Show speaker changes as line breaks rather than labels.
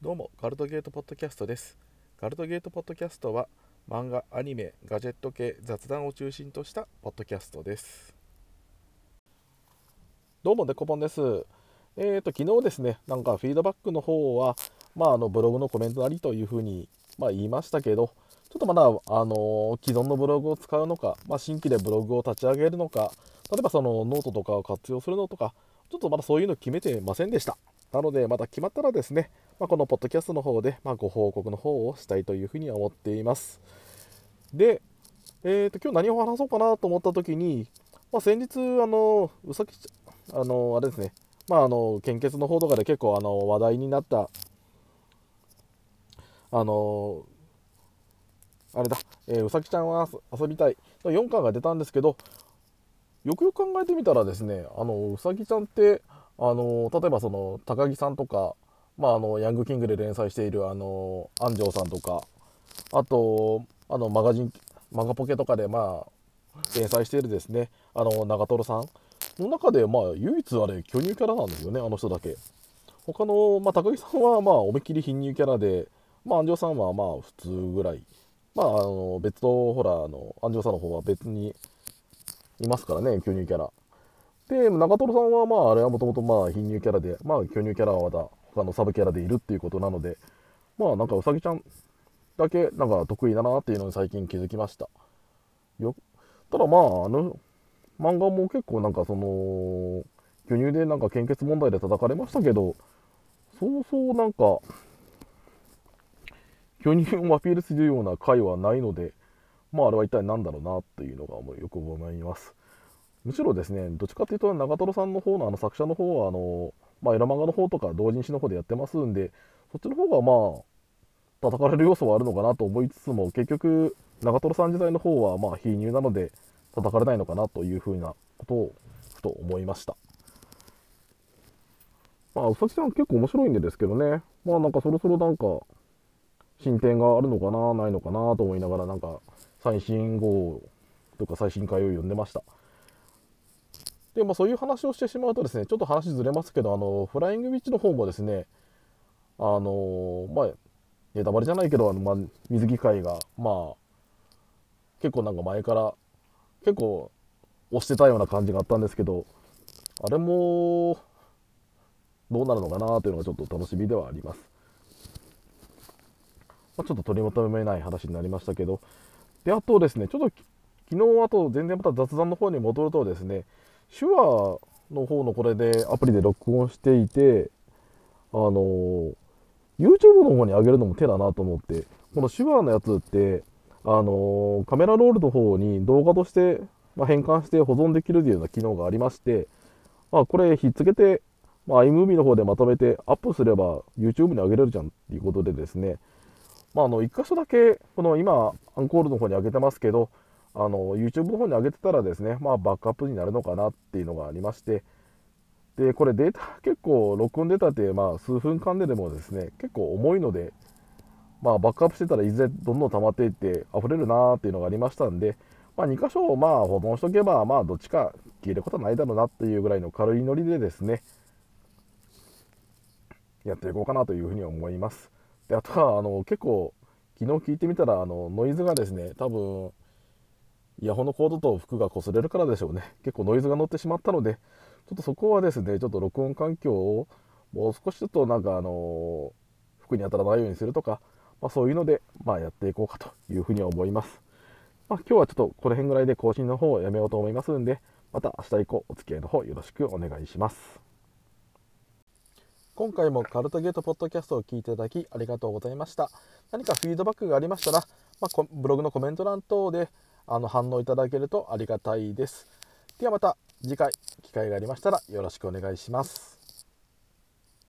どうもカルトゲートポッドキャストです。カルトゲートポッドキャストは漫画アニメガジェット系雑談を中心としたポッドキャストです。どうもデコポンです。えーと昨日ですねなんかフィードバックの方はまああのブログのコメントなりというふうにまあ言いましたけどちょっとまだ、あのー既存のブログを使うのか、まあ、新規でブログを立ち上げるのか、例えばそのノートとかを活用するのとか、ちょっとまだそういうの決めてませんでした。なので、また決まったらですね、まあ、このポッドキャストの方で、まあ、ご報告の方をしたいというふうに思っています。で、えー、と今日何を話そうかなと思った時に、まあ、先日、あの、うさぎちゃん、あの、あれですね、まあ、あの、献血の方とかで結構あの話題になった、あの、あれだ、えーうさぎちゃんは遊びたいの4巻が出たんですけど、よくよく考えてみたらですね、あのうさぎちゃんって、あの例えばその高木さんとか、まあ、あのヤングキングで連載しているあの安城さんとか、あとあのマガジン、マガポケとかで、まあ、連載しているですね、あの長瀞さんの中で、まあ、唯一あれ、巨乳キャラなんですよね、あの人だけ。他の、まあ、高木さんは、まあ、思いっきり貧乳キャラで、まあ、安城さんは、まあ、普通ぐらい。まあ、あの別の、ほら、あの、安城さんの方は別にいますからね、巨乳キャラ。で、長瀞さんは、まあ、あれはもともと、まあ、貧乳キャラで、まあ、巨乳キャラはまた、他のサブキャラでいるっていうことなので、まあ、なんか、うさぎちゃんだけ、なんか、得意だなっていうのに最近気づきました。よ、ただ、まあ、あの、漫画も結構、なんか、その、巨乳でなんか献血問題で叩かれましたけど、そうそうなんか、巨乳をアピールするような回はないので、まああれは一体何だろうなっていうのがもうよく思います。むしろですね、どっちかというと長瀞さんの方のあの作者の方はあの、まあ、エロ漫画の方とか同人誌の方でやってますんで、そっちの方がまあ、叩かれる要素はあるのかなと思いつつも、結局、長瀞さん時代の方はまあ、貧乳なので、叩かれないのかなというふうなことを、ふと思いました。まあ、うさぎさん結構面白いんでですけどね、まあなんかそろそろなんか、進展があるのかな、ないのかなと思いながら、なんか、最新号とか最新回を読んでました。で、まあ、そういう話をしてしまうとですね、ちょっと話ずれますけど、あの、フライングウィッチの方もですね、あの、まあ、ネタバレじゃないけど、あの、まあ、水着会が、まあ、結構なんか前から、結構押してたような感じがあったんですけど、あれも、どうなるのかなというのがちょっと楽しみではあります。まあ、ちょっと取り求めない話になりましたけど、で、あとですね、ちょっと昨日、あと全然また雑談の方に戻るとですね、手話の方のこれでアプリで録音していて、あの YouTube の方に上げるのも手だなと思って、この手話のやつって、あのカメラロールの方に動画として、まあ、変換して保存できるというような機能がありまして、まあ、これひっつけて、まあ、iMovie の方でまとめてアップすれば YouTube に上げれるじゃんっていうことでですね、まあ、あの1箇所だけこの今アンコールの方に上げてますけどあの YouTube の方に上げてたらですね、まあ、バックアップになるのかなっていうのがありましてでこれデータ結構録音データってまあ数分間ででもですね結構重いので、まあ、バックアップしてたらいずれどんどん溜まっていって溢れるなーっていうのがありましたんで、まあ、2箇所まあ保存しとけばまあどっちか消えることはないだろうなっていうぐらいの軽いノリでですねやっていこうかなというふうに思います。であとはあの結構昨日聞いてみたらあのノイズがですね多分イヤホンのコードと服が擦れるからでしょうね。結構ノイズが乗ってしまったので。ちょっとそこはですねちょっと録音環境をもう少しちょっとなんかあの服に当たらないようにするとか、まあ、そういうので、まあ、やっていこうかというふうに思います、まあ、今日はちょっとこの辺ぐらいで更新の方をやめようと思いますんでまた明日以降お付き合いの方よろしくお願いします。今回もカルトゲートポッドキャストを聞いていただきありがとうございました。何かフィードバックがありましたら、まあ、こブログのコメント欄等であの反応いただけるとありがたいです。ではまた次回機会がありましたらよろしくお願いします。